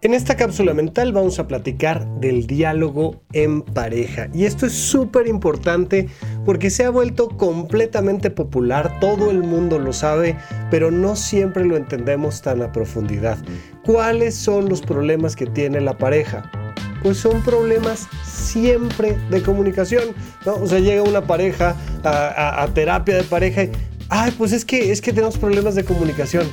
En esta cápsula mental vamos a platicar del diálogo en pareja. Y esto es súper importante porque se ha vuelto completamente popular, todo el mundo lo sabe, pero no siempre lo entendemos tan a profundidad. ¿Cuáles son los problemas que tiene la pareja? Pues son problemas siempre de comunicación. O sea, llega una pareja a, a terapia de pareja y, ay, pues es que, es que tenemos problemas de comunicación.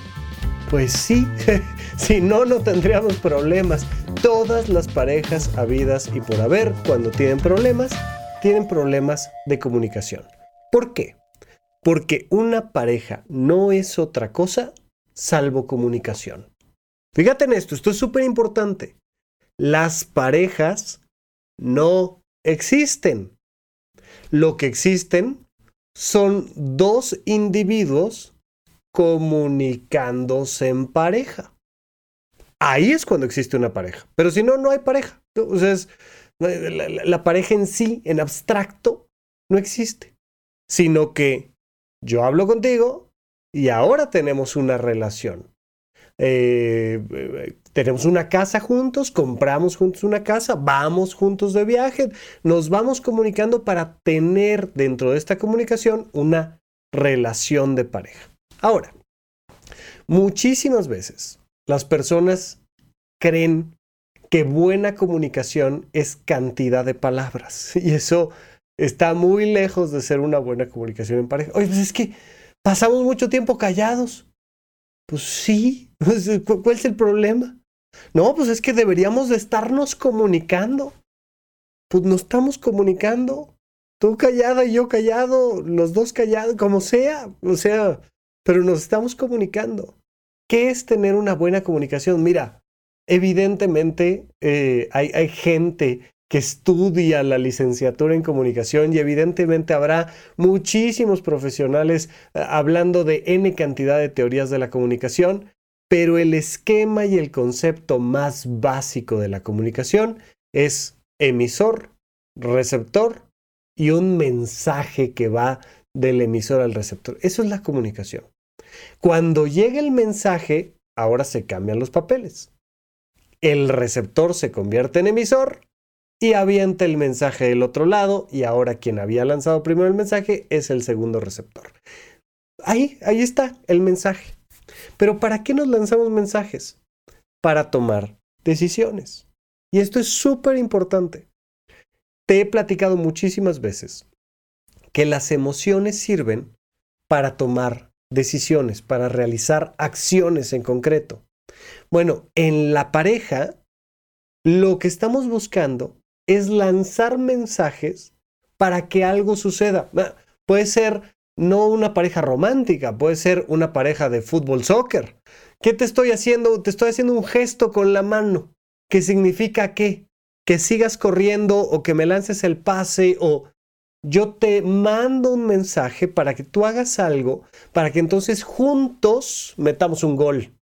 Pues sí, si no, no tendríamos problemas. Todas las parejas habidas y por haber, cuando tienen problemas, tienen problemas de comunicación. ¿Por qué? Porque una pareja no es otra cosa salvo comunicación. Fíjate en esto, esto es súper importante. Las parejas no existen. Lo que existen son dos individuos comunicándose en pareja. Ahí es cuando existe una pareja. Pero si no, no hay pareja. La, la, pareja en sí, en abstracto, no existe. Sino que yo hablo contigo y ahora tenemos una relación. Eh, tenemos una casa juntos, compramos juntos una casa, vamos juntos de viaje, nos vamos comunicando para tener dentro de esta comunicación una relación de pareja. Ahora, muchísimas veces las personas creen que buena comunicación es cantidad de palabras y eso está muy lejos de ser una buena comunicación en pareja. Oye, pues es que pasamos mucho tiempo callados. Pues sí, ¿cuál es el problema? No, pues es que deberíamos de estarnos comunicando. Pues nos estamos comunicando. Tú callada y yo callado, los dos callados, como sea. O sea, pero nos estamos comunicando. ¿Qué es tener una buena comunicación? Mira, evidentemente eh, hay, hay gente que estudia la licenciatura en comunicación y evidentemente habrá muchísimos profesionales eh, hablando de N cantidad de teorías de la comunicación, pero el esquema y el concepto más básico de la comunicación es emisor, receptor y un mensaje que va del emisor al receptor. Eso es la comunicación. Cuando llega el mensaje, ahora se cambian los papeles. El receptor se convierte en emisor y avienta el mensaje del otro lado y ahora quien había lanzado primero el mensaje es el segundo receptor. Ahí, ahí está el mensaje. Pero ¿para qué nos lanzamos mensajes? Para tomar decisiones. Y esto es súper importante. Te he platicado muchísimas veces que las emociones sirven para tomar decisiones, para realizar acciones en concreto. Bueno, en la pareja, lo que estamos buscando es lanzar mensajes para que algo suceda. Ah, puede ser no una pareja romántica, puede ser una pareja de fútbol, soccer. ¿Qué te estoy haciendo? Te estoy haciendo un gesto con la mano. ¿Qué significa qué? Que sigas corriendo o que me lances el pase o yo te mando un mensaje para que tú hagas algo, para que entonces juntos metamos un gol.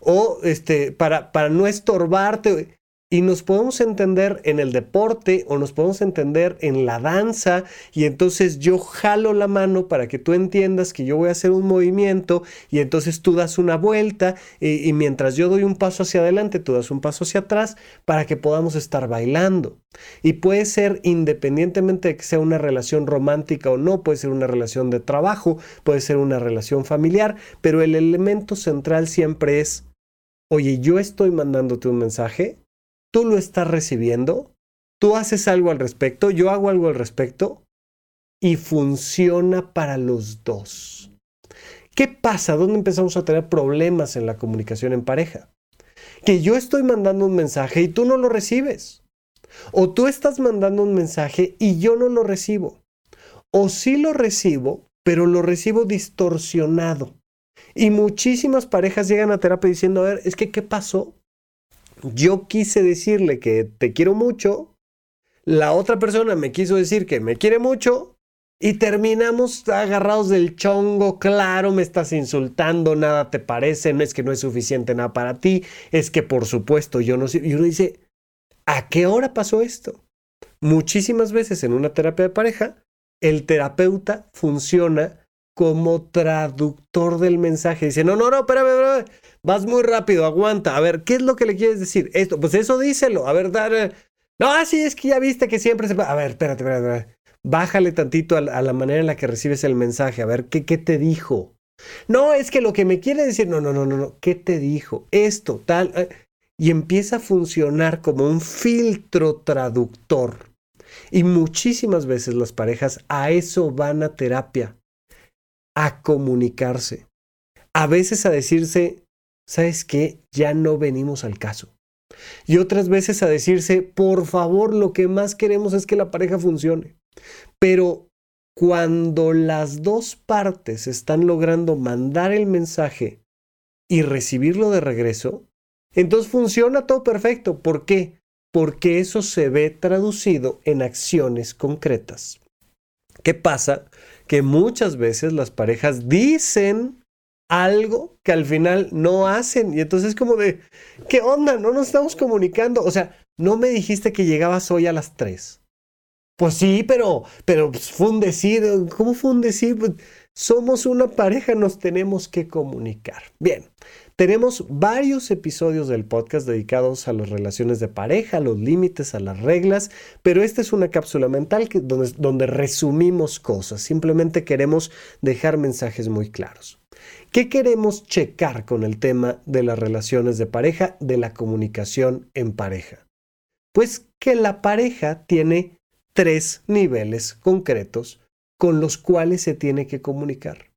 O este, para, para no estorbarte. Y nos podemos entender en el deporte o nos podemos entender en la danza y entonces yo jalo la mano para que tú entiendas que yo voy a hacer un movimiento y entonces tú das una vuelta y, mientras yo doy un paso hacia adelante, tú das un paso hacia atrás para que podamos estar bailando. Y puede ser independientemente de que sea una relación romántica o no, puede ser una relación de trabajo, puede ser una relación familiar, pero el elemento central siempre es, oye, yo estoy mandándote un mensaje tú lo estás recibiendo, tú haces algo al respecto, yo hago algo al respecto y funciona para los dos. ¿Qué pasa? ¿Dónde empezamos a tener problemas en la comunicación en pareja? Que yo estoy mandando un mensaje y tú no lo recibes. O tú estás mandando un mensaje y yo no lo recibo. O sí lo recibo, pero lo recibo distorsionado. Y muchísimas parejas llegan a terapia diciendo, a ver, es que, ¿qué pasó? Yo quise decirle que te quiero mucho, la otra persona me quiso decir que me quiere mucho y terminamos agarrados del chongo, claro, me estás insultando, nada te parece, no es que no es suficiente nada para ti, es que por supuesto yo no sé. Y uno dice, ¿a qué hora pasó esto? Muchísimas veces en una terapia de pareja, el terapeuta funciona como traductor del mensaje. Dice, no, no, no, espérame, espérame, vas muy rápido, aguanta. A ver, ¿qué es lo que le quieres decir? Esto, pues eso díselo. A ver, dale. No, así es que ya viste que siempre se... A ver, espérate, espérate, espérate. Bájale tantito a, la manera en la que recibes el mensaje. A ver, ¿qué, ¿qué te dijo? No, es que lo que me quiere decir... No, no, no, no, no. ¿Qué te dijo? Esto, tal... Eh, y empieza a funcionar como un filtro traductor. Y muchísimas veces las parejas a eso van a terapia, a comunicarse, a veces a decirse, ¿sabes qué? Ya no venimos al caso. Y otras veces a decirse, por favor, lo que más queremos es que la pareja funcione. Pero cuando las dos partes están logrando mandar el mensaje y recibirlo de regreso, entonces funciona todo perfecto. ¿Por qué? Porque eso se ve traducido en acciones concretas. ¿Qué pasa? Que muchas veces las parejas dicen algo que al final no hacen. Y entonces es como de, ¿qué onda? No nos estamos comunicando. O sea, no me dijiste que llegabas hoy a las 3. Pues sí, pero, pero pues, fue un decir. ¿Cómo fue un decir? Pues, somos una pareja, nos tenemos que comunicar. Bien, tenemos varios episodios del podcast dedicados a las relaciones de pareja, a los límites, a las reglas, pero esta es una cápsula mental donde, donde resumimos cosas. Simplemente queremos dejar mensajes muy claros. ¿Qué queremos checar con el tema de las relaciones de pareja, de la comunicación en pareja? Pues que la pareja tiene tres niveles concretos con los cuales se tiene que comunicar.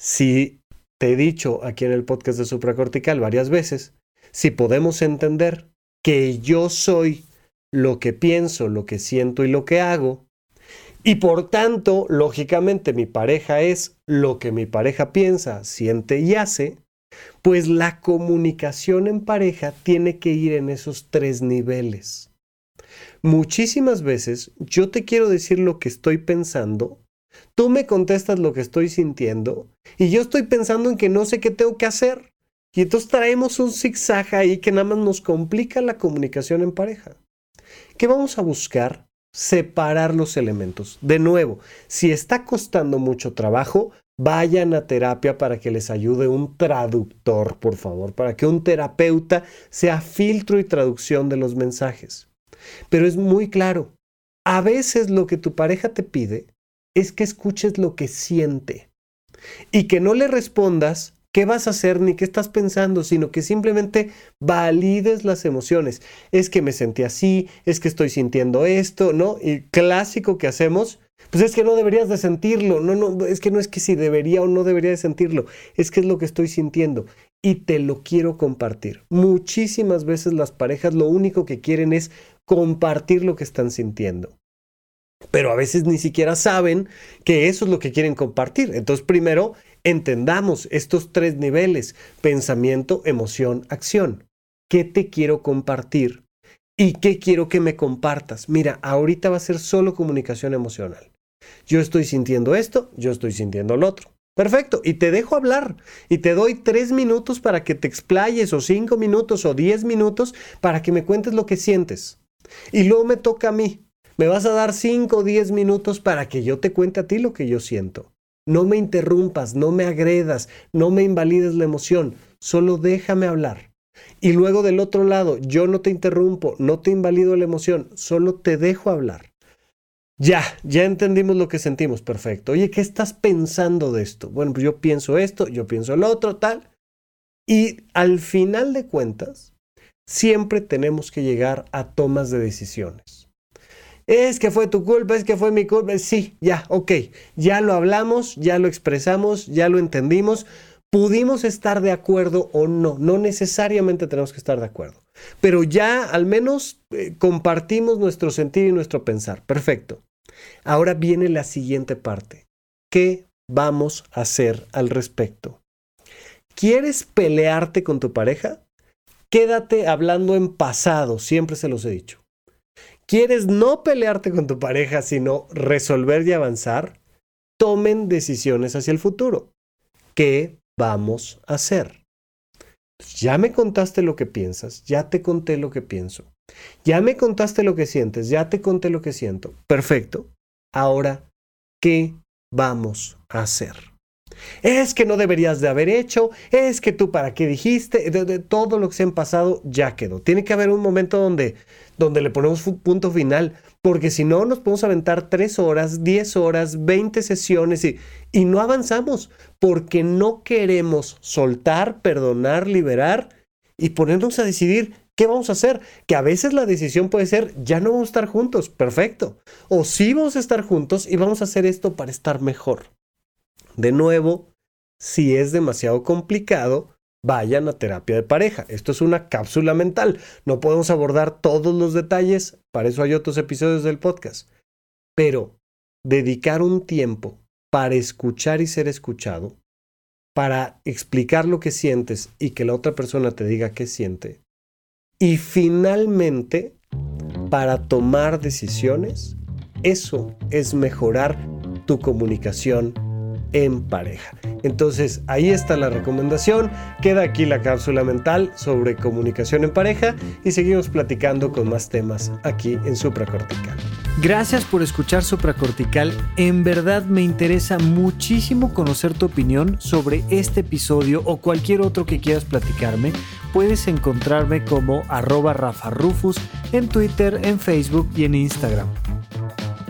Si te he dicho aquí en el podcast de supracortical varias veces, si podemos entender que yo soy lo que pienso, lo que siento y lo que hago, y por tanto, lógicamente, mi pareja es lo que mi pareja piensa, siente y hace, pues la comunicación en pareja tiene que ir en esos tres niveles. Muchísimas veces yo te quiero decir lo que estoy pensando, tú me contestas lo que estoy sintiendo y yo estoy pensando en que no sé qué tengo que hacer. Y entonces traemos un zigzag ahí que nada más nos complica la comunicación en pareja. ¿Qué vamos a buscar? Separar los elementos. De nuevo, si está costando mucho trabajo, vayan a terapia para que les ayude un traductor, por favor, para que un terapeuta sea filtro y traducción de los mensajes. Pero es muy claro, a veces lo que tu pareja te pide es que escuches lo que siente y que no le respondas qué vas a hacer ni qué estás pensando, sino que simplemente valides las emociones. Es que me sentí así, es que estoy sintiendo esto, ¿no? Y clásico que hacemos, pues es que no deberías de sentirlo, no, no, es que no es que si debería o no debería de sentirlo, es que es lo que estoy sintiendo y te lo quiero compartir. Muchísimas veces las parejas lo único que quieren es compartir lo que están sintiendo. Pero a veces ni siquiera saben que eso es lo que quieren compartir. Entonces, primero, entendamos estos tres niveles, pensamiento, emoción, acción. ¿Qué te quiero compartir? ¿Y qué quiero que me compartas? Mira, ahorita va a ser solo comunicación emocional. Yo estoy sintiendo esto, yo estoy sintiendo lo otro. Perfecto, y te dejo hablar y te doy tres minutos para que te explayes o cinco minutos o diez minutos para que me cuentes lo que sientes. Y luego me toca a mí. Me vas a dar 5 o 10 minutos para que yo te cuente a ti lo que yo siento. No me interrumpas, no me agredas, no me invalides la emoción, solo déjame hablar. Y luego del otro lado, yo no te interrumpo, no te invalido la emoción, solo te dejo hablar. Ya, ya entendimos lo que sentimos, perfecto. Oye, ¿qué estás pensando de esto? Bueno, pues yo pienso esto, yo pienso lo otro, tal. Y al final de cuentas, siempre tenemos que llegar a tomas de decisiones. Es que fue tu culpa, es que fue mi culpa. Sí, ya, ok, ya lo hablamos, ya lo expresamos, ya lo entendimos. Pudimos estar de acuerdo o no, no necesariamente tenemos que estar de acuerdo, pero ya al menos eh, compartimos nuestro sentir y nuestro pensar. Perfecto. Ahora viene la siguiente parte. ¿Qué vamos a hacer al respecto? ¿Quieres pelearte con tu pareja? Quédate hablando en pasado, siempre se los he dicho. ¿Quieres no pelearte con tu pareja, sino resolver y avanzar? Tomen decisiones hacia el futuro. ¿Qué vamos a hacer? Ya me contaste lo que piensas, ya te conté lo que pienso. Ya me contaste lo que sientes, ya te conté lo que siento. Perfecto. Ahora, ¿qué vamos a hacer? Es que no deberías de haber hecho, es que tú para qué dijiste, de, todo lo que se han pasado ya quedó. Tiene que haber un momento donde, donde le ponemos un punto final, porque si no nos podemos aventar tres horas, diez horas, veinte sesiones y, y no avanzamos, porque no queremos soltar, perdonar, liberar y ponernos a decidir ¿Qué vamos a hacer? Que a veces la decisión puede ser, ya no vamos a estar juntos, perfecto. O sí vamos a estar juntos y vamos a hacer esto para estar mejor. De nuevo, si es demasiado complicado, vayan a terapia de pareja. Esto es una cápsula mental. No podemos abordar todos los detalles, para eso hay otros episodios del podcast. Pero dedicar un tiempo para escuchar y ser escuchado, para explicar lo que sientes y que la otra persona te diga qué siente, y finalmente, para tomar decisiones, eso es mejorar tu comunicación en pareja. Entonces, ahí está la recomendación. Queda aquí la cápsula mental sobre comunicación en pareja y seguimos platicando con más temas aquí en Supracortical. Gracias por escuchar Supracortical. En verdad me interesa muchísimo conocer tu opinión sobre este episodio o cualquier otro que quieras platicarme. Puedes encontrarme como arroba Rafa Rufus en Twitter, en Facebook y en Instagram.